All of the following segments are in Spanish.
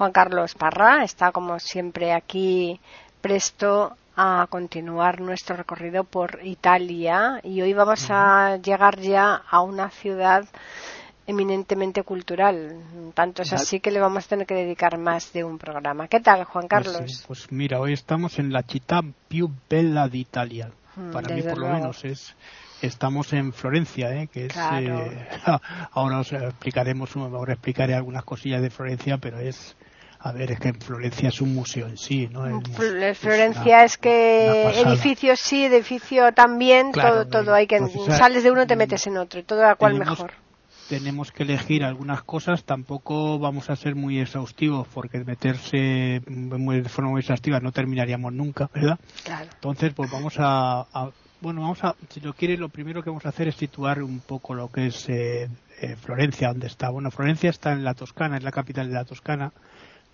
Juan Carlos Parra está como siempre aquí presto a continuar nuestro recorrido por Italia y hoy vamos a llegar ya a una ciudad eminentemente cultural. Tanto es así que le vamos a tener que dedicar más de un programa. ¿Qué tal, Juan Pues, Carlos? sí, pues mira, hoy estamos en la città più bella d'Italia. Mm, Para mí, por lo menos, es estamos en Florencia, ¿eh? que es Claro. eh, ahora os explicaremos, ahora explicaré algunas cosillas de Florencia, pero es a ver, es que en Florencia es un museo en sí, ¿no? El museo Fl- es Florencia una- es que una pasada. edificio sí, edificio también, Claro, todo, no, todo hay que sales de uno te mm, metes en otro, todo a cual tenemos- mejor. tenemos que elegir algunas cosas, tampoco vamos a ser muy exhaustivos porque meterse muy, de forma muy exhaustiva no terminaríamos nunca, ¿verdad? Claro. Entonces, pues vamos a, a- bueno, vamos a, si lo quiere, lo primero que vamos a hacer es situar un poco lo que es eh, eh, Florencia, donde está. Bueno, Florencia está en la Toscana, es la capital de la Toscana,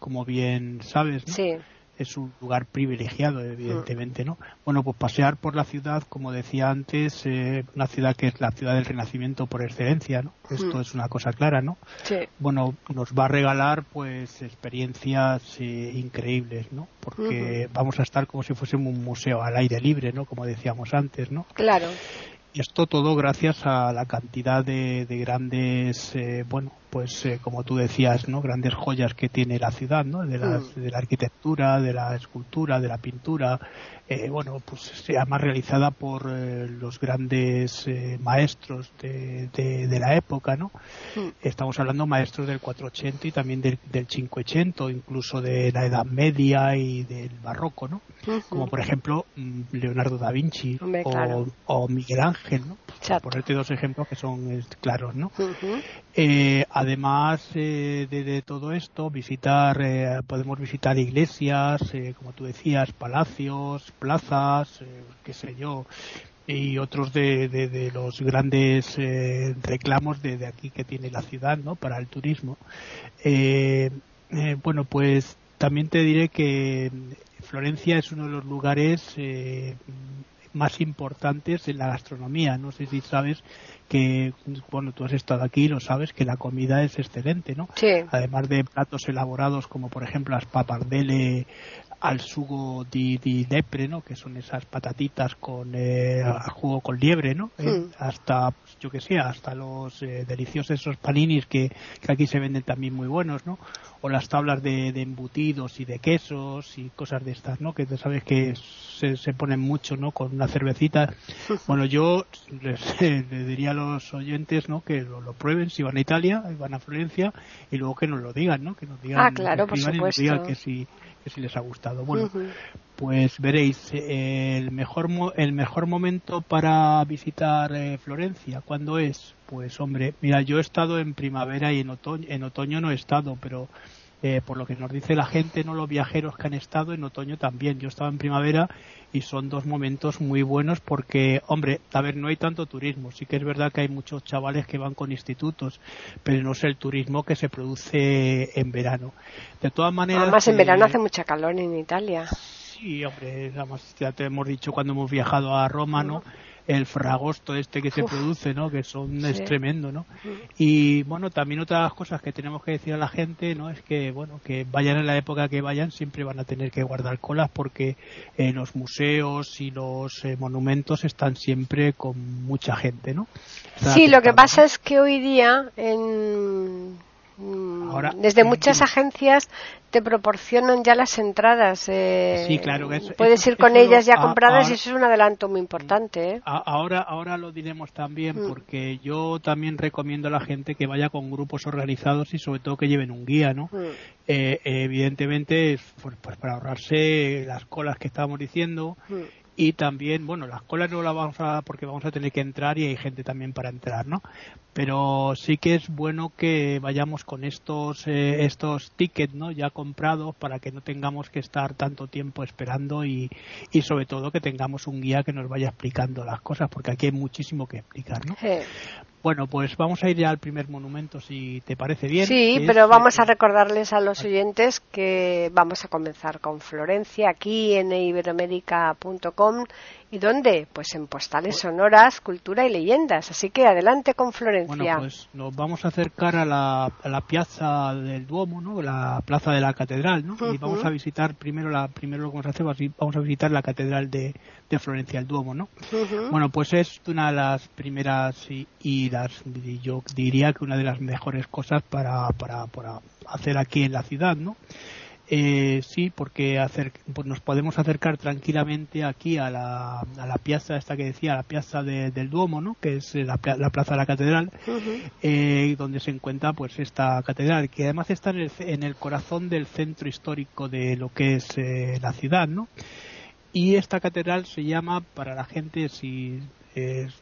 como bien sabes, ¿no? Sí. es un lugar privilegiado, evidentemente, ¿no? Bueno, pues pasear por la ciudad, como decía antes, eh, una ciudad que es la ciudad del Renacimiento por excelencia, ¿no? Esto Mm. es una cosa clara, ¿no? Sí. Bueno, nos va a regalar, pues, experiencias eh, increíbles, ¿no? Porque vamos a estar como si fuésemos un museo al aire libre, ¿no? Como decíamos antes, ¿no? Claro. Y esto todo gracias a la cantidad de, de grandes, eh, bueno, pues eh, como tú decías, ¿no? Grandes joyas que tiene la ciudad, ¿no? De, las- Mm. de la arquitectura, de la escultura, de la pintura, eh, bueno, pues se más realizada por eh, los grandes eh, maestros de, de- de la época, ¿no? Mm. Estamos hablando maestros del 480 y también del, del 580, incluso de la Edad Media y del Barroco, ¿no? Como por ejemplo mm, Leonardo da Vinci Hombre, o, claro. o Miguel Ángel, ¿no? Por ponerte dos ejemplos que son claros, ¿no? Eh, además eh, de, todo esto, visitar, eh, podemos visitar iglesias, eh, como tú decías, palacios, plazas, eh, qué sé yo, y otros de, de- los grandes eh, reclamos de, aquí que tiene la ciudad, ¿no? Para el turismo. Bueno, pues también te diré que Florencia es uno de los lugares más importantes en la gastronomía. No sé si sabes que, bueno, tú has estado aquí y lo sabes, que la comida es excelente, ¿no? Sí. Además de platos elaborados como, por ejemplo, las papardelle al sugo di, di lepre, ¿no? Que son esas patatitas con eh, jugo con liebre, ¿no? Eh, Mm. Hasta, pues, yo que sé, hasta los eh, deliciosos esos paninis que, que aquí se venden también muy buenos, ¿no? O las tablas de, de embutidos y de quesos y cosas de estas, ¿no? Que sabes que se, se ponen mucho, ¿no? Con una cervecita. Bueno, yo les, les diría a los oyentes, ¿no? Que lo, lo prueben si van a Italia, van a Florencia y luego que nos lo digan, ¿no? Que nos digan, Ah, claro, por y nos digan que si, que si les ha gustado. Bueno, pues veréis, eh, el mejor, mo- el mejor momento para visitar eh, Florencia, ¿cuándo es? Pues hombre, mira, yo he estado en primavera y en otoño, en otoño no he estado, pero eh, por lo que nos dice la gente, no los viajeros que han estado, en otoño también. Yo estaba en primavera y son dos momentos muy buenos porque, hombre, a ver, no hay tanto turismo. Sí que es verdad que hay muchos chavales que van con institutos, pero no es el turismo que se produce en verano. De todas maneras, Además, en eh, verano hace mucha calor en Italia. Sí, hombre, además ya te hemos dicho cuando hemos viajado a Roma, ¿no? El fragosto este que se produce, ¿no? Que son, Sí. es tremendo, ¿no? Y bueno, también otra de las cosas que tenemos que decir a la gente, ¿no? Es que, bueno, que vayan en la época que vayan, siempre van a tener que guardar colas porque eh, los museos y los eh, monumentos están siempre con mucha gente, ¿no? Sí, lo que pasa es que hoy día en Ahora, desde eh, muchas agencias te proporcionan ya las entradas. eh, Sí, claro, eso- puedes eso- ir con ellas ya a- compradas a- y eso es un adelanto muy importante. ¿eh? A- Ahora, ahora lo diremos también Mm. porque yo también recomiendo a la gente que vaya con grupos organizados y sobre todo que lleven un guía, ¿no? Mm. Eh, evidentemente, pues, pues para ahorrarse las colas que estábamos diciendo Mm. Y también, bueno, las colas no las vamos a, porque vamos a tener que entrar y hay gente también para entrar, ¿no? Pero sí que es bueno que vayamos con estos, eh, estos tickets, ¿no? Ya comprados para que no tengamos que estar tanto tiempo esperando y, y sobre todo que tengamos un guía que nos vaya explicando las cosas, porque aquí hay muchísimo que explicar, ¿no? Bueno, pues vamos a ir ya al primer monumento, si te parece bien. Sí, pero vamos a recordarles a los oyentes que vamos a comenzar con Florencia aquí en iberoamérica.com ¿Y dónde? Pues en postales sonoras, cultura y leyendas. Así que adelante con Florencia. Bueno, pues nos vamos a acercar a la, a la piazza del Duomo, ¿no? La plaza de la catedral, ¿no? Y vamos a visitar primero la primero lo que vamos a hacer, vamos a visitar la catedral de, de Florencia, el Duomo, ¿no? Bueno, pues es una de las primeras y, y, las yo diría que una de las mejores cosas para, para, para hacer aquí en la ciudad, ¿no? Eh, sí, porque pues nos podemos acercar tranquilamente aquí a la, a la piazza esta que decía, la piazza del Duomo, ¿no? que es la, plaza de la catedral, eh, donde se encuentra pues esta catedral, que además está en el, en el corazón del centro histórico de lo que es eh, la ciudad, ¿no? Y esta catedral se llama, para la gente, si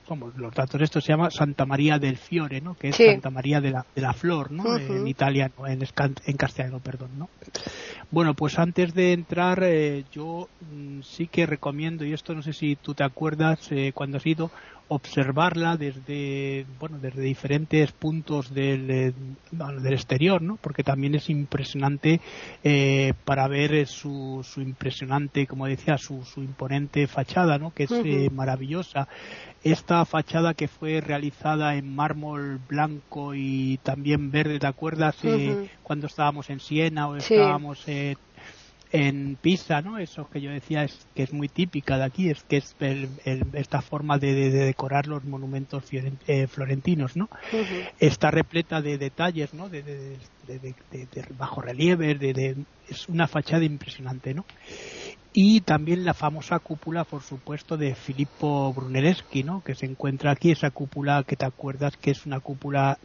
como los datos esto se llama Santa María del Fiore, ¿no? Que es Santa María de la, de la Flor, ¿no? En italiano, en, en castellano, perdón, ¿no? Bueno, pues antes de entrar, eh, yo mm, sí que recomiendo, y esto no sé si tú te acuerdas eh, cuando has ido, observarla desde, bueno, desde diferentes puntos del, eh, del exterior, ¿no? Porque también es impresionante para ver su, su impresionante, como decía, su, su imponente fachada, ¿no? Que es maravillosa esta fachada que fue realizada en mármol blanco y también verde, ¿te acuerdas? Eh, cuando estábamos en Siena o estábamos eh, en Pisa, ¿no? Eso que yo decía es que es muy típica de aquí, es que es esta forma de, decorar los monumentos eh, florentinos, ¿no? Está repleta de detalles, ¿no? De, de, bajo relieve, de, es una fachada impresionante, ¿no? Y también la famosa cúpula, por supuesto, de Filippo Brunelleschi, ¿no? que se encuentra aquí, esa cúpula que te acuerdas que es una cúpula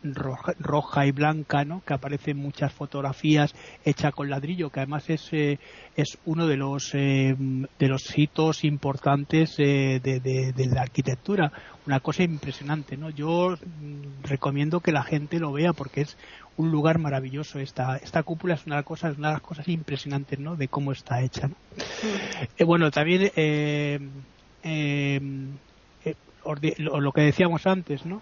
roja, y blanca, ¿no? que aparece en muchas fotografías hecha con ladrillo, que además es, eh, es uno de los, eh, de los hitos importantes eh, de, de, la arquitectura, una cosa impresionante. ¿no? Yo mm, recomiendo que la gente lo vea porque es un lugar maravilloso. Esta, esta cúpula es una, cosa, es una de las cosas impresionantes ¿no? de cómo está hecha. Eh, bueno, también eh, eh, lo, que decíamos antes, ¿no?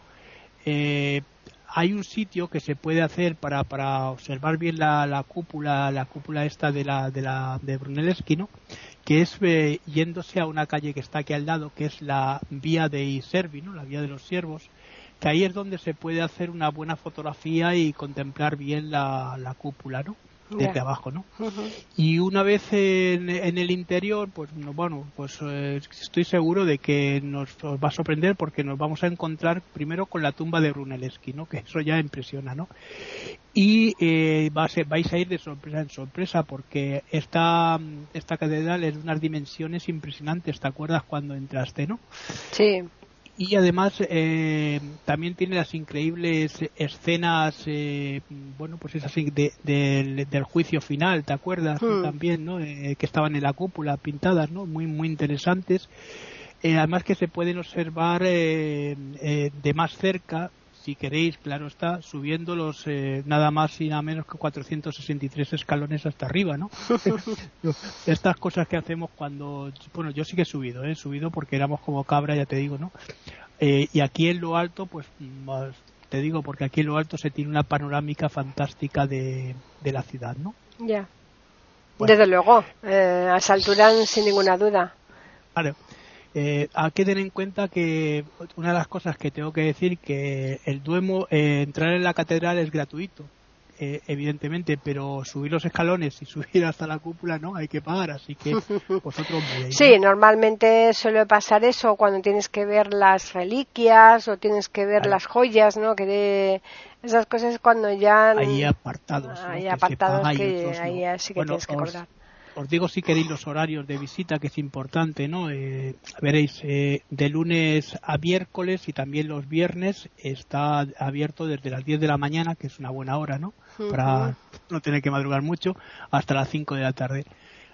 hay un sitio que se puede hacer para, para observar bien la, la cúpula, la cúpula esta de la de la de Brunelleschi, ¿no? que es yéndose a una calle que está aquí al lado, que es la vía de Iservi, ¿no? la vía de los siervos, que ahí es donde se puede hacer una buena fotografía y contemplar bien la, la cúpula, ¿no? Desde abajo, ¿no? Y una vez en, el interior, pues bueno, pues eh, estoy seguro de que nos, va a sorprender porque nos vamos a encontrar primero con la tumba de Brunelleschi, ¿no? Que eso ya impresiona, ¿no? Y eh, va a vais a ir de sorpresa en sorpresa porque esta, esta catedral es de unas dimensiones impresionantes. ¿Te acuerdas cuando entraste, no? Sí y además eh, también tiene las increíbles escenas eh, bueno pues esas de, del juicio final te acuerdas hmm. también no eh, que estaban en la cúpula pintadas no muy muy interesantes. Además que se pueden observar de más cerca si queréis, claro está, subiendo los eh, nada más y nada menos que 463 escalones hasta arriba, ¿no? Estas cosas que hacemos cuando, bueno, yo sí que he subido, ¿eh? he subido porque éramos como cabra, ya te digo, ¿no? Eh, y aquí en lo alto, pues te digo, porque aquí en lo alto se tiene una panorámica fantástica de, de la ciudad, ¿no? Ya. Desde luego, a esa altura sin ninguna duda. Vale. Eh, hay que tener en cuenta que una de las cosas que tengo que decir que el Duemo, eh, entrar en la catedral es gratuito, eh, evidentemente, pero subir los escalones y subir hasta la cúpula no, hay que pagar, así que vosotros Sí, normalmente suele pasar eso cuando tienes que ver las reliquias o tienes que ver las joyas, ¿no? Que de esas cosas cuando ya hay apartados, hay apartados que, ahí sí que tienes que acordar os digo si queréis los horarios de visita, que es importante, ¿no? Eh, veréis, eh, de lunes a miércoles y también los viernes está abierto desde las 10 de la mañana, que es una buena hora, ¿no? Para no tener que madrugar mucho, hasta las 5 de la tarde.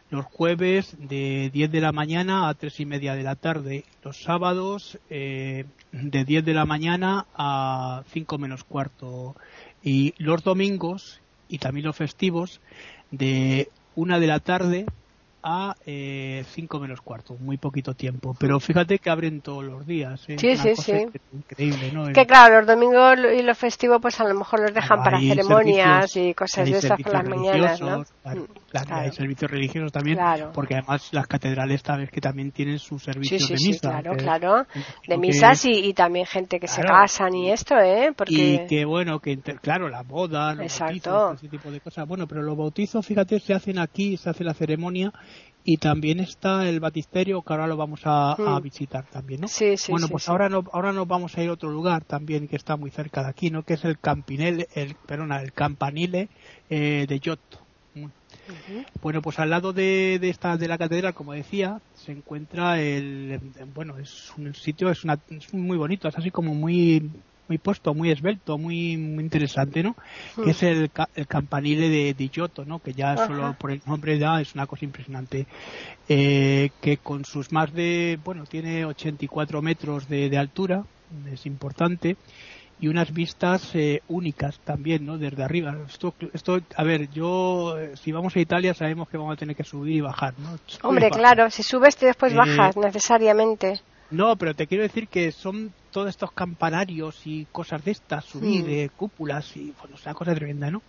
los jueves de 10 de la mañana a 3 y media de la tarde, los sábados eh, de 10 de la mañana a 5 menos cuarto y los domingos y también los festivos de 1 de la tarde a 5 eh, menos cuarto, muy poquito tiempo. Pero fíjate que abren todos los días. ¿eh? Sí, sí, sí. Increíble, ¿no? Que claro, los domingos y los festivos, pues a lo mejor los dejan para ceremonias y cosas de esas por las mañanas, ¿no? Claro, mm, hay servicios religiosos también, porque además las catedrales sabes que también tienen sus servicios de misa. claro, claro. De misas y, también gente que se casan y esto, ¿eh? Porque... Y que bueno, que claro, la boda, los bautizos, ese tipo de cosas. Bueno, pero los bautizos, fíjate, se hacen aquí, se hace la ceremonia y también está el batisterio que ahora lo vamos a, mm. visitar también, ¿no? Sí, sí, bueno, pues ahora no, ahora nos vamos a ir a otro lugar también que está muy cerca de aquí, ¿no? Que es el Campinel, el, perdona, el Campanile eh, de Giotto. Bueno, pues al lado de, de, esta de la catedral, como decía, se encuentra el bueno, es un sitio es, una, es muy bonito, es así como muy muy puesto, muy esbelto, muy, muy interesante, ¿no? Que es el, el campanile de, de ¿no? Que ya solo por el nombre ya es una cosa impresionante. Eh, que con sus más de, bueno, tiene 84 metros de, de altura, es importante, y unas vistas eh, únicas también, ¿no? Desde arriba. Esto, esto, a ver, yo, eh, si vamos a Italia sabemos que vamos a tener que subir y bajar, ¿no? Hombre, claro, si subes y después bajas, necesariamente. No, pero te quiero decir que son todos estos campanarios y cosas de estas, subir de cúpulas y bueno, es una cosa tremenda, ¿no?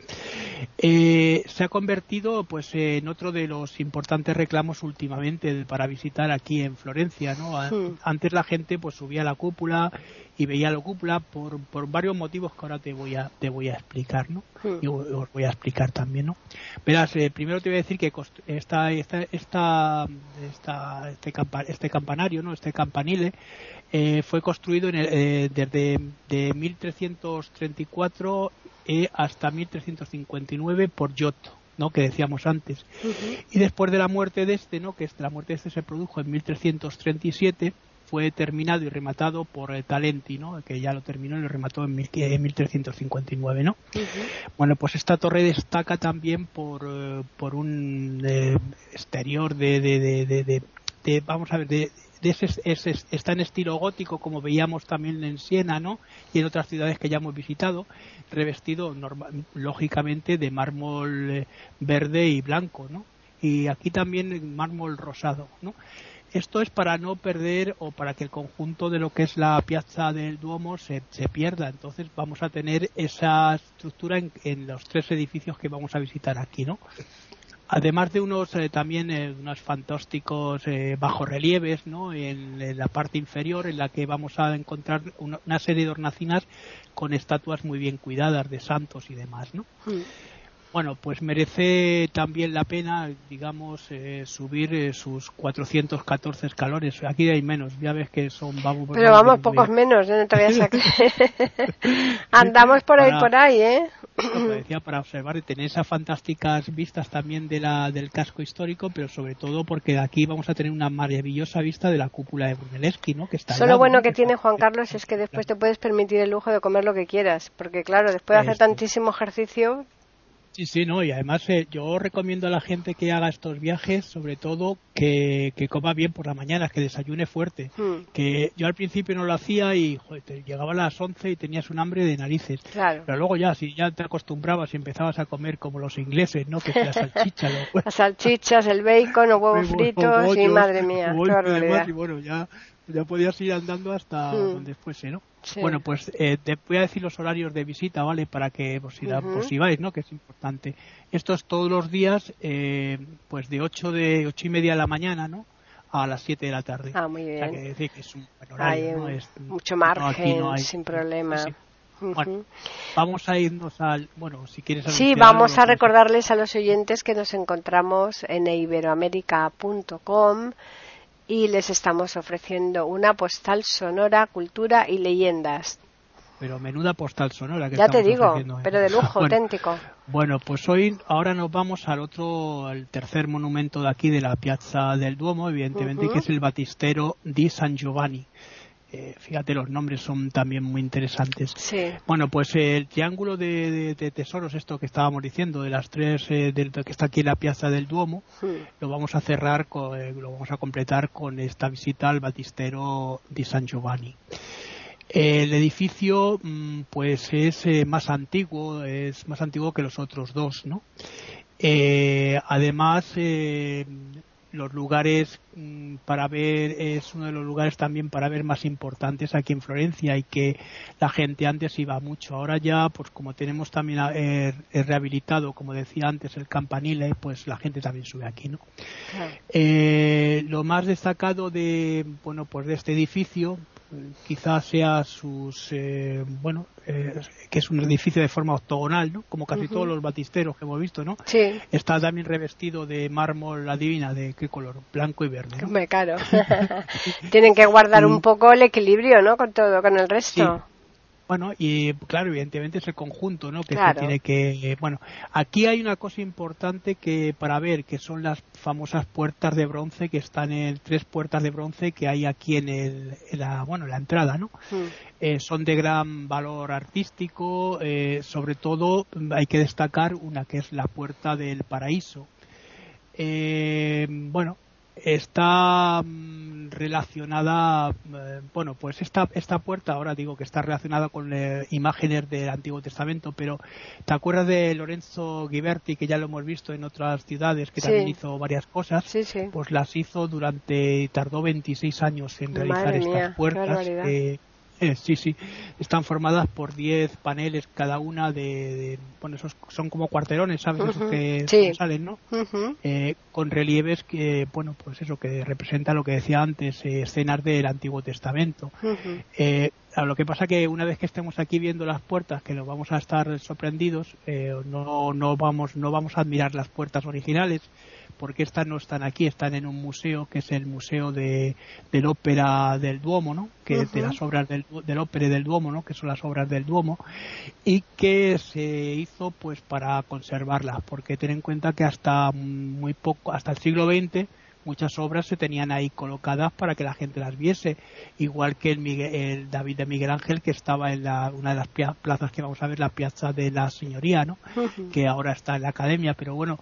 Eh, se ha convertido pues en otro de los importantes reclamos últimamente para visitar aquí en Florencia, ¿no? Antes la gente pues subía a la cúpula y veía la cúpula por, por varios motivos que ahora te voy a te voy a explicar, ¿no? Y os voy a explicar también, ¿no? Verás, eh, primero te voy a decir que esta, esta, esta, esta este, este campanario, ¿no? Este campanile eh, fue construido en eh, desde de 1334 eh, hasta 1359 por Giotto. ¿no? que decíamos antes y después de la muerte de este no que la muerte de este se produjo en 1337 fue terminado y rematado por Talenti, ¿no? que ya lo terminó y lo remató en, 1359. ¿no? Bueno, pues esta torre destaca también por, por un exterior de, de, de, vamos a ver, de, está en estilo gótico como veíamos también en Siena ¿no? y en otras ciudades que ya hemos visitado revestido lógicamente de mármol eh, verde y blanco ¿no? y aquí también mármol rosado ¿no? Esto es para no perder o para que el conjunto de lo que es la piazza del Duomo se, se pierda. Entonces vamos a tener esa estructura en, en, los tres edificios que vamos a visitar aquí, ¿no? además de unos eh, también eh, unos fantásticos eh, bajorrelieves ¿no? En, la parte inferior en la que vamos a encontrar una, serie de hornacinas con estatuas muy bien cuidadas de santos y demás ¿no? Mm. Bueno, pues merece también la pena, digamos, subir sus 414 escalones. Aquí hay menos, ya ves que son vamos. Pero vamos, pocos menos, no te voy a Andamos por ahí, por ahí, ¿eh? decía, para observar y tener esas fantásticas vistas también de la, del casco histórico, pero sobre todo porque aquí vamos a tener una maravillosa vista de la cúpula de Brunelleschi, ¿no? Que está Solo bueno que, tiene Juan Carlos es que después te puedes permitir el lujo de comer lo que quieras, porque claro, después de hacer tantísimo ejercicio, Sí, sí, no, y además eh, yo recomiendo a la gente que haga estos viajes, sobre todo que, coma bien por la mañana, que desayune fuerte. Hmm. Que yo al principio no lo hacía y joder, llegaba a las 11 y tenías un hambre de narices. Claro. Pero luego ya, si ya te acostumbrabas y empezabas a comer como los ingleses, ¿no? Que la salchicha. Las salchichas, el bacon, o huevos fritos, y madre mía. y bueno, ya ya podías ir andando hasta hmm. donde fuese, ¿no? Bueno, pues eh, te voy a decir los horarios de visita, ¿vale? Para que por si, si vais, ¿no? Que es importante. Esto es todos los días, eh, pues de 8 de ocho y media de la mañana, ¿no? A las 7 de la tarde. Ah, muy bien. O sea, que decir que es un buen horario, ¿no? Es, mucho margen, sin problema. Bueno, vamos a irnos al. Bueno, si quieres. Sí, vamos a recordarles a los oyentes que nos encontramos en iberoamérica.com y les estamos ofreciendo una postal sonora, cultura y leyendas. Pero menuda postal sonora que Ya te digo, ¿eh? pero de lujo, auténtico. Bueno, pues hoy, ahora nos vamos al otro, al tercer monumento de aquí de la Piazza del Duomo, evidentemente, que es el Batistero di San Giovanni. Eh, fíjate, los nombres son también muy interesantes. Sí. Bueno, pues el triángulo de, tesoros, esto que estábamos diciendo, de las tres, eh, que está aquí en la piazza del Duomo, lo vamos a cerrar, con, eh, lo vamos a completar con esta visita al Batistero di San Giovanni. El edificio, mm, pues es eh, más antiguo, es más antiguo que los otros dos, ¿no? Además, eh, los lugares mm, para ver es uno de los lugares también para ver más importantes aquí en Florencia y que la gente antes iba mucho. Ahora ya, pues como tenemos también eh, rehabilitado, como decía antes, el campanile, pues la gente también sube aquí, ¿no? Claro. Eh, lo más destacado de bueno pues de este edificio quizás sea sus eh, bueno eh, que es un edificio de forma octogonal no como casi todos los batisteros que hemos visto no Sí, está también revestido de mármol adivina de qué color blanco y verde ¿no? hombre, claro. Tienen que guardar un poco el equilibrio, ¿no? Con todo, con el resto. Bueno, y claro, evidentemente es el conjunto, ¿no? Que Claro. se tiene que. eh, bueno, aquí hay una cosa importante que para ver, que son las famosas puertas de bronce que están en tres puertas de bronce que hay aquí en, el, en la, bueno, en la entrada, ¿no? Mm. Eh, son de gran valor artístico, eh, sobre todo hay que destacar una que es la puerta del paraíso. Eh, bueno, está mm, relacionada, eh, bueno, pues esta, esta puerta, ahora digo que está relacionada con eh, imágenes del Antiguo Testamento, pero ¿te acuerdas de Lorenzo Ghiberti, que ya lo hemos visto en otras ciudades, que Sí. también hizo varias cosas? Sí, sí. Pues las hizo durante, tardó 26 años en realizar Madre estas mía, puertas. eh, sí, sí, están formadas por 10 paneles cada una de, de- bueno, esos son como cuarterones, ¿sabes? Esos Ujú, que sí. salen, ¿no? Eh, con relieves que, bueno, pues eso que representa lo que decía antes, eh, escenas del Antiguo Testamento. Eh, lo que pasa que una vez que estemos aquí viendo las puertas, que nos vamos a estar sorprendidos, eh, no, no vamos, no vamos a admirar las puertas originales, porque estas no están aquí, están en un museo que es el museo de, del ópera del Duomo, ¿no? Que de las obras del, del ópera del Duomo, ¿no? Que son las obras del Duomo y que se hizo pues para conservarlas, porque ten en cuenta que hasta muy poco, hasta el siglo XX muchas obras se tenían ahí colocadas para que la gente las viese, igual que el, Miguel- el David de Miguel Ángel que estaba en la, una de las plazas que vamos a ver, la Piazza de la Señoría, ¿no? Que ahora está en la academia, pero bueno,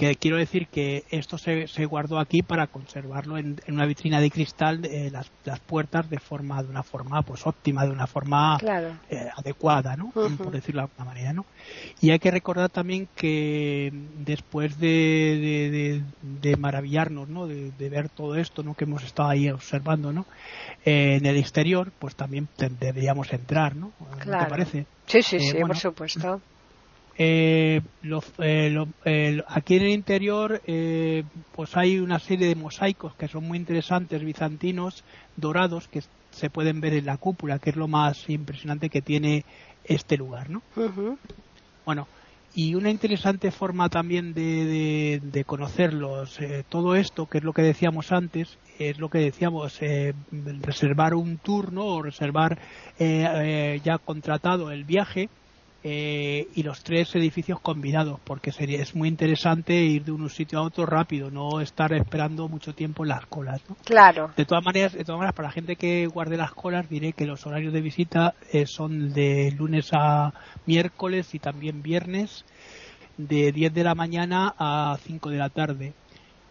que quiero decir que esto se, se guardó aquí para conservarlo en, en una vitrina de cristal, eh, las, las puertas de forma, de una forma pues óptima, de una forma Claro. eh, adecuada, ¿no? Por decirlo de alguna manera, ¿no? Y hay que recordar también que después de, de, de- de maravillarnos, ¿no? De, de ver todo esto, ¿no? Que hemos estado ahí observando, ¿no? Eh, en el exterior, pues también te- deberíamos entrar, ¿no? ¿No Claro. te parece? Sí, sí, sí, bueno. por supuesto. Eh, lo- eh, lo- eh, aquí en el interior eh, pues hay una serie de mosaicos que son muy interesantes bizantinos dorados que se pueden ver en la cúpula que es lo más impresionante que tiene este lugar ¿no? Bueno y una interesante forma también de, de, de conocerlos eh, todo esto que es lo que decíamos antes es lo que decíamos eh, reservar un turno o reservar eh, eh, ya contratado el viaje eh, y los tres edificios combinados, porque sería es muy interesante ir de un sitio a otro rápido, no estar esperando mucho tiempo en las colas. ¿no? Claro. De todas maneras, de todas maneras, para la gente que guarde las colas, diré que los horarios de visita eh, son de lunes a miércoles y también viernes, de 10 de la mañana a 5 de la tarde.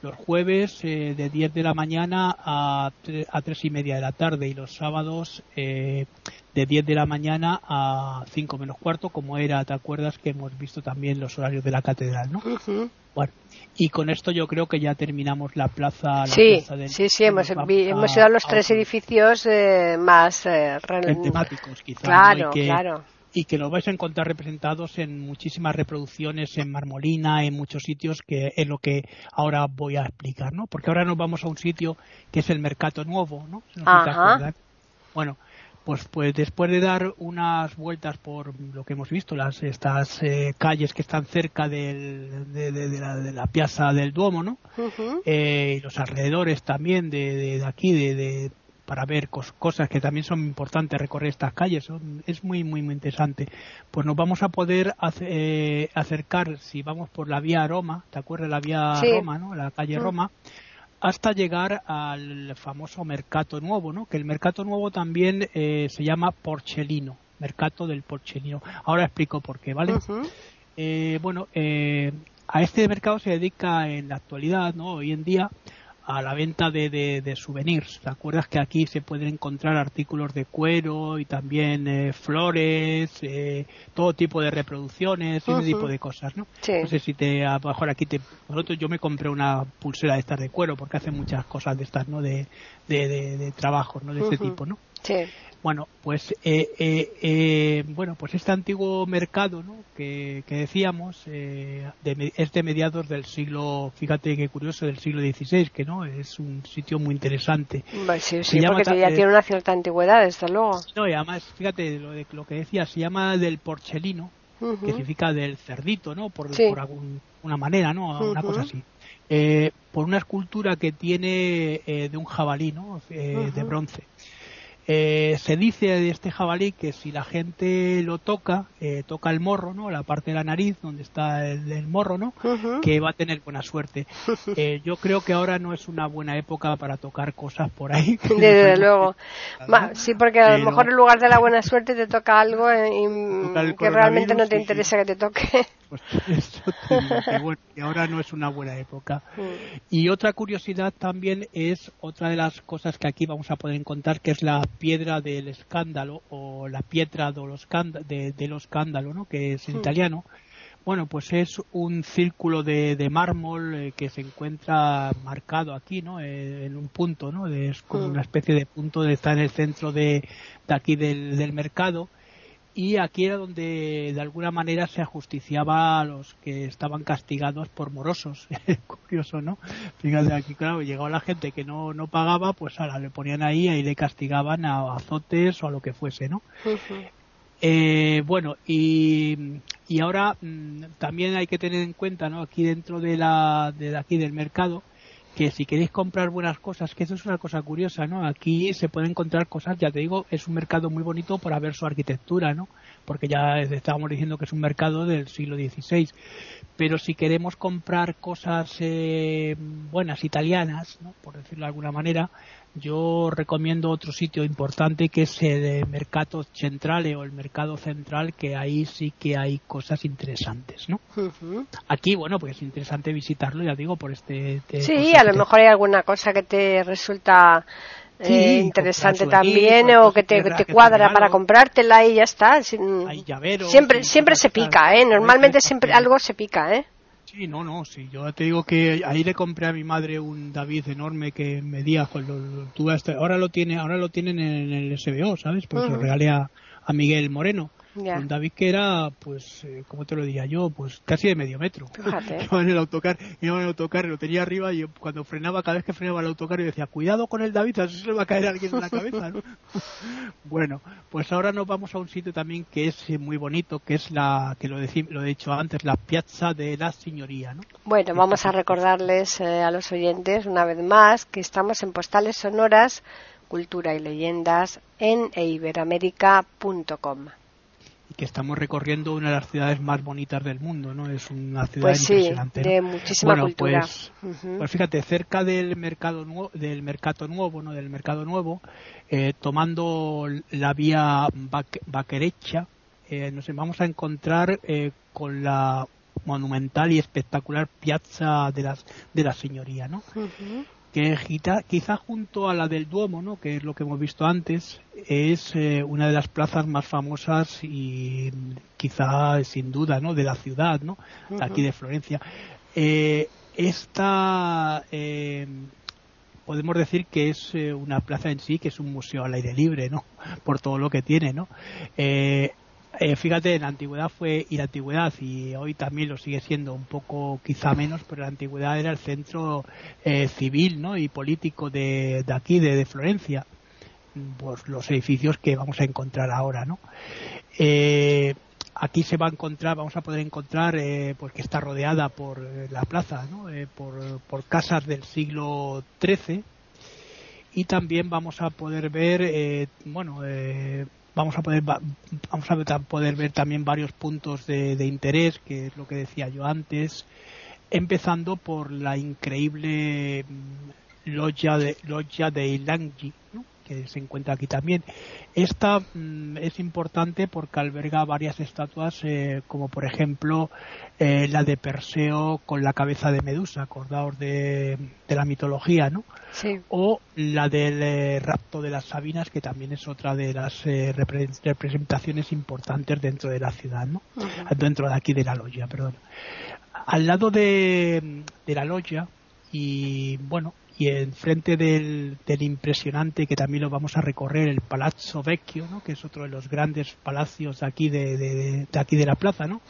Los jueves eh, de 10 de la mañana a, tre- a 3 y media de la tarde y los sábados eh, de 10 de la mañana a 5 menos cuarto, como era, ¿te acuerdas que hemos visto también los horarios de la catedral, no? Ujú. Bueno, y con esto yo creo que ya terminamos la plaza. La Sí, plaza del- sí, sí, hemos, vi- a- hemos ido a los a tres otro- edificios eh, más eh, temáticos, quizá, Claro, ¿no? y que, claro. Y que los vais a encontrar representados en muchísimas reproducciones en marmolina, en muchos sitios, que es lo que ahora voy a explicar, ¿no? Porque ahora nos vamos a un sitio que es el Mercado Nuevo, ¿no? Si Ajá. Bueno, pues, pues después de dar unas vueltas por lo que hemos visto, las estas eh, calles que están cerca del, de, de- de la, de la Piazza del Duomo, ¿no? Eh, y los alrededores también de, de- aquí, de- para ver cos- cosas que también son importantes recorrer estas calles. son- es muy, muy, muy interesante. Pues nos vamos a poder ace- eh, acercar, si vamos por la vía Roma, ¿te acuerdas la vía Sí. Roma, ¿no? La calle Mm. Roma. hasta llegar al famoso Mercato Nuevo, ¿no? Que el Mercato Nuevo también eh, se llama Porcelino, Mercato del Porcelino. Ahora explico por qué, ¿vale? Eh, bueno, eh, a este mercado se dedica en la actualidad, ¿no? Hoy en día a la venta de, de, souvenirs. ¿Te acuerdas que aquí se pueden encontrar artículos de cuero y también eh, flores, eh, todo tipo de reproducciones, ese tipo de cosas, ¿no? No sé si te, a lo mejor aquí te, nosotros yo me compré una pulsera de estas de cuero porque hacen muchas cosas de estas, ¿no? De, de, de, trabajo, ¿no? De ese tipo, ¿no? Sí. Bueno, pues eh, eh, eh, bueno, pues este antiguo mercado ¿no? que, decíamos de, es de mediados del siglo, fíjate qué curioso, del siglo XVI, que no es un sitio muy interesante. sí, sí porque ya tiene una cierta antigüedad, desde luego. No, y además, fíjate lo, de, lo que decía, se llama del porcelino, que significa del cerdito, ¿no? Por, por alguna manera, ¿no? Una cosa así. por una escultura que tiene de un jabalí, ¿no? De bronce. Eh, se dice de este jabalí que si la gente lo toca, eh, toca el morro, ¿no? La parte de la nariz donde está el, morro, ¿no? Que va a tener buena suerte. Eh, yo creo que ahora no es una buena época para tocar cosas por ahí. Desde luego. Sí, porque a lo mejor en lugar de la buena suerte te toca algo que realmente no te interesa que te toque. Pues eso bueno, que ahora no es una buena época. Mm. Y otra curiosidad también es otra de las cosas que aquí vamos a poder encontrar, que es la piedra del escándalo o la piedra de los de, del escándalo, ¿no? que es en mm. italiano. Bueno, pues es un círculo de, de mármol eh, que se encuentra marcado aquí, ¿no? Eh, en un punto, ¿no? es como mm. una especie de punto de está en el centro de, de aquí del, del mercado y aquí era donde de alguna manera se ajusticiaba a los que estaban castigados por morosos. Curioso, ¿no? Fíjate aquí, claro, llegaba la gente que no, no pagaba, pues ahora le ponían ahí y le castigaban a azotes o a lo que fuese, ¿no? Eh, bueno, y, y ahora mm, también hay que tener en cuenta, ¿no? Aquí dentro de la, de aquí del mercado, que si queréis comprar buenas cosas, que eso es una cosa curiosa, ¿no? Aquí se pueden encontrar cosas, ya te digo, es un mercado muy bonito para ver su arquitectura, ¿no? Porque ya estábamos diciendo que es un mercado del siglo XVI. Pero si queremos comprar cosas eh, buenas italianas, ¿no? Por decirlo de alguna manera, yo recomiendo otro sitio importante que es el Mercado Centrale o el Mercado Central, que ahí sí que hay cosas interesantes, ¿no? Aquí, bueno, pues es interesante visitarlo, ya digo, por este... sí, a lo mejor hay alguna cosa que te resulta eh, interesante también o que te, te cuadra para comprártela y ya está. siempre siempre se pica, ¿eh? Normalmente siempre algo se pica, ¿eh? Sí, no, no, sí. Yo te digo que ahí le compré a mi madre un David enorme que medía, pues lo, hasta, ahora lo tiene, ahora lo tienen en el SBO, ¿sabes? Pues lo regalé a, a Miguel Moreno. Un David que era, pues, eh, como te lo diría yo, pues casi de medio metro. iba en el autocar, iba en el autocar, lo tenía arriba y cuando frenaba, cada vez que frenaba el autocar, yo decía, cuidado con el David, así se le va a caer a alguien en la cabeza, ¿no? bueno, pues ahora nos vamos a un sitio también que es muy bonito, que es la, que lo, lo he dicho antes, la Piazza de la Signoría, ¿no? Bueno, vamos a recordarles eh, a los oyentes una vez más que estamos en Postales Sonoras, Cultura y Leyendas en eiberamérica.com y que estamos recorriendo una de las ciudades más bonitas del mundo, ¿no? Es una ciudad pues impresionante. de muchísima bueno, cultura. Pues, pues, fíjate, cerca del mercado nuevo, del mercado nuevo, ¿no? Del mercado nuevo, eh, tomando la vía Vaquerecha, eh, nos vamos a encontrar eh, con la monumental y espectacular piazza de las de la señoría, ¿no? Que quizá, junto a la del Duomo, ¿no? que es lo que hemos visto antes, es eh, una de las plazas más famosas y quizá sin duda ¿no? de la ciudad, ¿no? aquí de Florencia. Eh, esta eh, podemos decir que es una plaza en sí, que es un museo al aire libre, ¿no? por todo lo que tiene. ¿no? Eh, fíjate, en la antigüedad fue, y la antigüedad, y hoy también lo sigue siendo un poco quizá menos, pero la antigüedad era el centro eh, civil ¿no? y político de, aquí, de, Florencia. Pues los edificios que vamos a encontrar ahora, ¿no? Eh, aquí se va a encontrar, vamos a poder encontrar, pues que está rodeada por la plaza, ¿no? por, casas del siglo XIII y también vamos a poder ver, bueno, vamos a poder vamos a poder ver también varios puntos de, interés que es lo que decía yo antes empezando por la increíble Logia de, Logia de Ilangi, que se encuentra aquí también. Esta mm, es importante porque alberga varias estatuas, eh, como por ejemplo eh, la de Perseo con la cabeza de Medusa, acordaos de, la mitología, ¿no? Sí. O la del eh, rapto de las Sabinas, que también es otra de las representaciones importantes dentro de la ciudad, ¿no? Dentro de aquí de la logia, perdón. Al lado de, de la logia, y bueno, y enfrente del, del impresionante que también lo vamos a recorrer el Palazzo Vecchio ¿no? que es otro de los grandes palacios de aquí de, de, aquí de la plaza no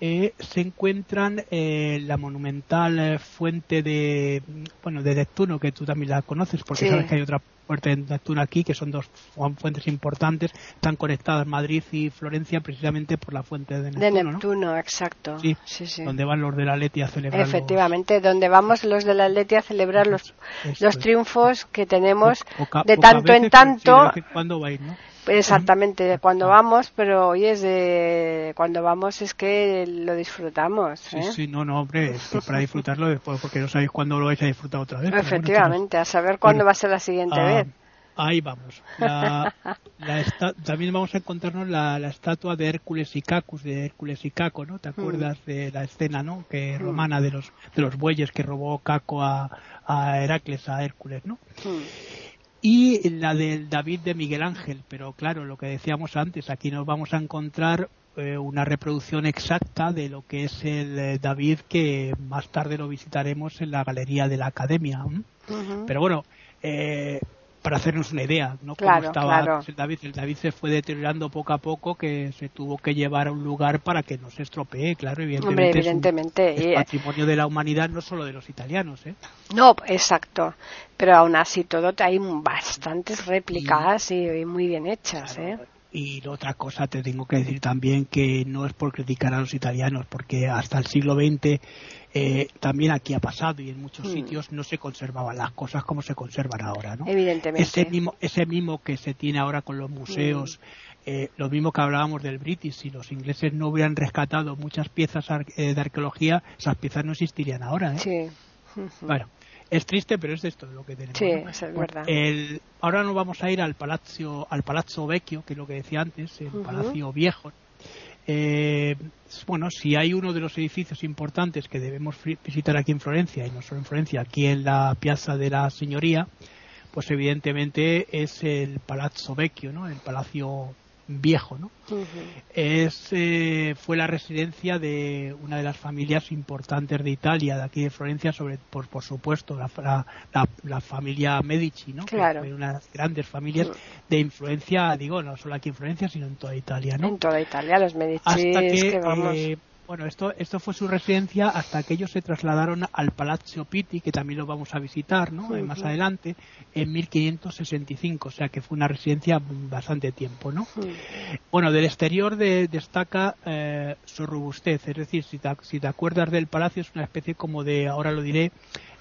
eh, se encuentran eh, la monumental eh, fuente de bueno de Neptuno que tú también la conoces porque sabes que hay otra fuente de Neptuno aquí que son dos fuentes importantes están conectadas Madrid y Florencia precisamente por la fuente de Neptuno, de Neptuno exacto sí, sí, donde van los de la Leti a celebrar efectivamente donde vamos los de la Leti a celebrar los, los triunfos que tenemos de tanto en tanto cuando vais ¿no? Exactamente, cuando vamos, pero oye, es de cuando vamos es que lo disfrutamos. Sí, ¿eh? sí, no, no, hombre, es para disfrutarlo después, porque no sabéis cuándo lo vais a disfrutar otra vez. Efectivamente, a saber cuándo va a ser la siguiente ah, vez. Ahí vamos. también vamos a encontrarnos la, estatua de Hércules y Cacus, de Hércules y Caco, ¿no? ¿Te mm. acuerdas de la escena, ¿no? Que mm. romana de los de los bueyes que robó Caco a, a Heracles, a Hércules, ¿no? Mm y la del David de Miguel Ángel. Pero claro, lo que decíamos antes, aquí nos vamos a encontrar eh, una reproducción exacta de lo que es el eh, David que más tarde lo visitaremos en la galería de la Academia. Pero bueno, eh, para hacernos una idea, ¿no? Claro, estaba el David. El David se fue deteriorando poco a poco, que se tuvo que llevar a un lugar para que no se estropee, claro, evidentemente. evidentemente. Es, patrimonio de la humanidad, no solo de los italianos, ¿eh? No, exacto. Pero aún así todo hay bastantes réplicas y, muy bien hechas, ¿eh? Y otra cosa te tengo que decir también que no es por criticar a los italianos, porque hasta el siglo XX eh, también aquí ha pasado y en muchos hmm. sitios no se conservaban las cosas como se conservan ahora, ¿no? Evidentemente. Ese mismo, ese mismo que se tiene ahora con los museos, hmm. eh, lo mismo que hablábamos del British, si los ingleses no hubieran rescatado muchas piezas eh, de arqueología, esas piezas no existirían ahora, ¿eh? Sí. Bueno, es triste, pero es esto lo que tenemos. Sí, es verdad. ahora nos vamos a ir al Palazzo, al Palazzo Vecchio, que es lo que decía antes, el Palacio Viejo. Eh, bueno, si hay uno de los edificios importantes que debemos visitar aquí en Florencia, y no solo en Florencia, aquí en la Piazza de la Señoría, pues evidentemente es el Palazzo Vecchio, ¿no? El Palacio viejo, ¿no? es, eh, fue la residencia de una de las familias importantes de Italia, de aquí de Florencia, sobre por, por supuesto la, la, familia Medici, ¿no? Claro. Que fue una de las grandes familias de influencia, digo, no solo aquí en Florencia, sino en toda Italia, ¿no? En toda Italia, los Medici. Hasta que, eh, bueno, esto, esto fue su residencia hasta que ellos se trasladaron al Palazzo Pitti, que también lo vamos a visitar ¿no? más adelante, en 1565, o sea que fue una residencia bastante tiempo. ¿no? Bueno, del exterior destaca eh, su robustez, es decir, si te, si te acuerdas del palacio es una especie como de, ahora lo diré,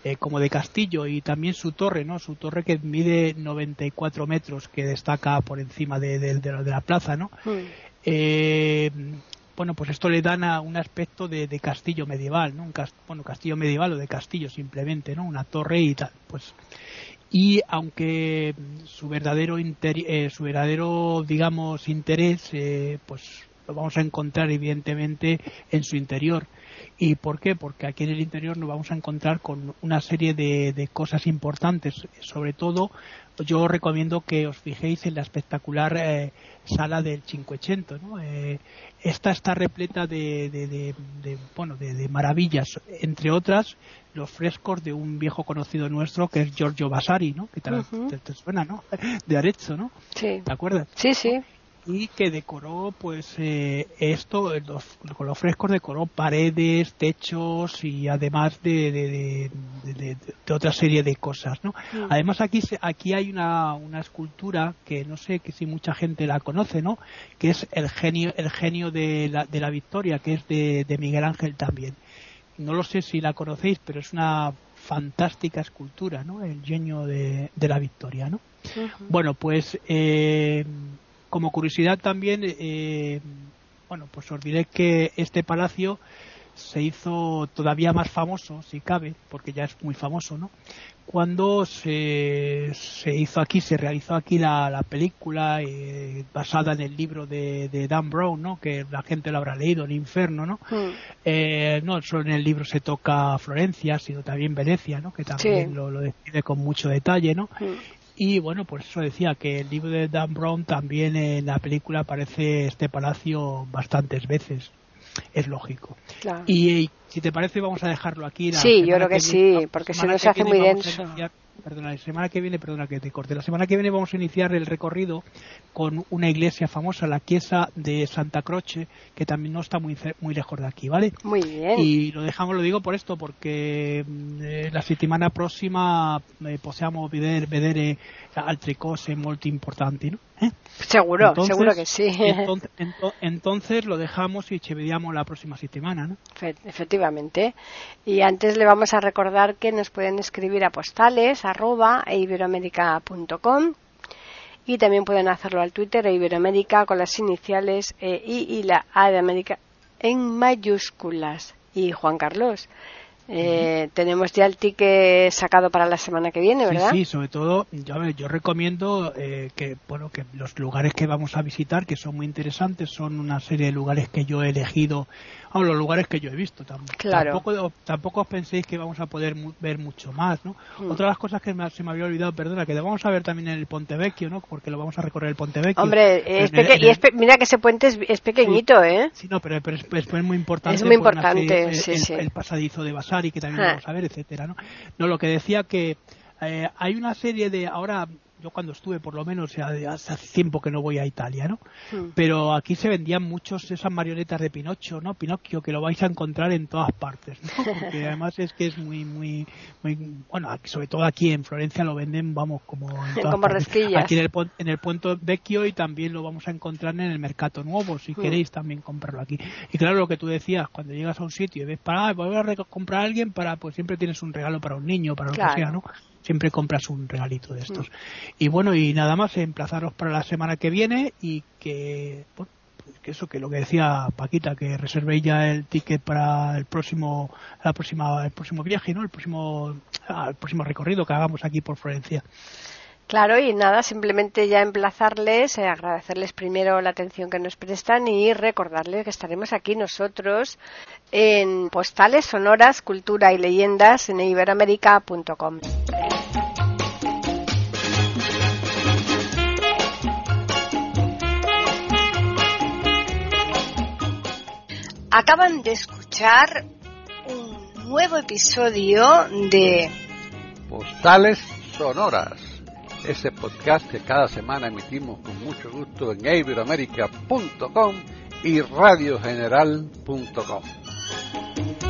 eh, como de castillo y también su torre, ¿no? Su torre que mide 94 metros, que destaca por encima de, de, la plaza, ¿no? Eh, bueno, pues esto le dan a un aspecto de, castillo medieval, ¿no? Un bueno, castillo medieval o de castillo simplemente, ¿no? Una torre y tal, pues. Y aunque su verdadero eh, su verdadero, digamos, interés, eh, pues lo vamos a encontrar evidentemente en su interior. ¿Y por qué? Porque aquí en el interior nos vamos a encontrar con una serie de, de cosas importantes, sobre todo yo os recomiendo que os fijéis en la espectacular eh, sala del Cinquecento. ¿no? Eh, esta está repleta de, de, bueno, de, maravillas, entre otras los frescos de un viejo conocido nuestro que es Giorgio Vasari, ¿no? que te, suena, ¿no? De Arezzo, ¿no? Sí. ¿Te acuerdas? Sí, sí y que decoró pues eh, esto con los frescos decoró paredes techos y además de, de, de, otra serie de cosas no además aquí aquí hay una, una escultura que no sé que si mucha gente la conoce no que es el genio el genio de la, de la victoria que es de, Miguel Ángel también. No lo sé si la conocéis pero es una fantástica escultura no el genio de, la victoria no bueno pues eh, como curiosidad también, eh, bueno, pues os diré que este palacio se hizo todavía más famoso, si cabe, porque ya es muy famoso, ¿no? Cuando se, se hizo aquí, se realizó aquí la, la película eh, basada en el libro de, de, Dan Brown, ¿no? Que la gente lo habrá leído, El Inferno, ¿no? Mm. Eh, no solo en el libro se toca Florencia, sino también Venecia, ¿no? Que también lo, lo describe con mucho detalle, ¿no? Mm. Y bueno, por eso decía que el libro de Dan Brown también en la película aparece este palacio bastantes veces. Es lógico. Y, si te parece, vamos a dejarlo aquí. sí, yo creo que, sí, porque si no se hace muy denso perdona, la semana que viene, perdona que te corte, la semana que viene vamos a iniciar el recorrido con una iglesia famosa, la Chiesa de Santa Croce, que también no está muy muy lejos de aquí, ¿vale? Muy bien. Y lo dejamos, lo digo por esto, porque mm, eh, la semana próxima eh, possiamo vedere, vedere altre cose molto importanti, ¿no? ¿Eh? Seguro, seguro que sí. Entonces, lo dejamos y vediamo la próxima semana, ¿no? Efectivamente. Y antes le vamos a recordar que nos pueden escribir a postales arroba iberoamérica.com y también pueden hacerlo al Twitter e Iberoamérica con las iniciales e, I y la A de América en mayúsculas. Y Juan Carlos, eh, tenemos ya el ticket sacado para la semana que viene, ¿verdad? Sí, sobre todo, yo, yo recomiendo eh, que, bueno, que los lugares que vamos a visitar, que son muy interesantes, son una serie de lugares que yo he elegido, a los lugares que yo he visto. Tampoco, tampoco os penséis que vamos a poder ver mucho más, ¿no? Mm. Otra de las cosas que se me había olvidado, perdona, que vamos a ver también en el Ponte Vecchio, ¿no? Porque lo vamos a recorrer el Ponte Vecchio. Hombre, es mira que ese puente es, pequeñito, ¿eh? Sí, no, pero, es, muy importante. Es muy importante, sí, el, sí. el, pasadizo de Basar y que también vamos a ver, etcétera, ¿no? No, lo que decía que eh, hay una serie de ahora yo cuando estuve por lo menos hace tiempo que no voy a Italia, ¿no? Hmm. Pero aquí se vendían muchos esas marionetas de Pinocho, ¿no? Pinocchio que lo vais a encontrar en todas partes, ¿no? Porque además es que es muy muy muy bueno, sobre todo aquí en Florencia lo venden, vamos, como en todas Aquí en el en el Puente Vecchio y también lo vamos a encontrar en el Mercado Nuevo, si hmm. queréis también comprarlo aquí. Y claro, lo que tú decías, cuando llegas a un sitio y ves para, ah, voy a comprar a alguien para pues siempre tienes un regalo para un niño, para lo que sea, ¿no? Siempre compras un regalito de estos. Mm. Y bueno, y nada más, emplazaros para la semana que viene y que, bueno, pues que eso, que lo que decía Paquita, que reservéis ya el ticket para el próximo, la próxima, el próximo viaje, ¿no? El próximo, ah, el próximo recorrido que hagamos aquí por Florencia. Claro, y nada, simplemente ya emplazarles, eh, agradecerles primero la atención que nos prestan y recordarles que estaremos aquí nosotros en Postales Sonoras, Cultura y Leyendas en iberoamérica.com. Acaban de escuchar un nuevo episodio de Postales Sonoras ese podcast que cada semana emitimos con mucho gusto en iberoamerica.com y radiogeneral.com.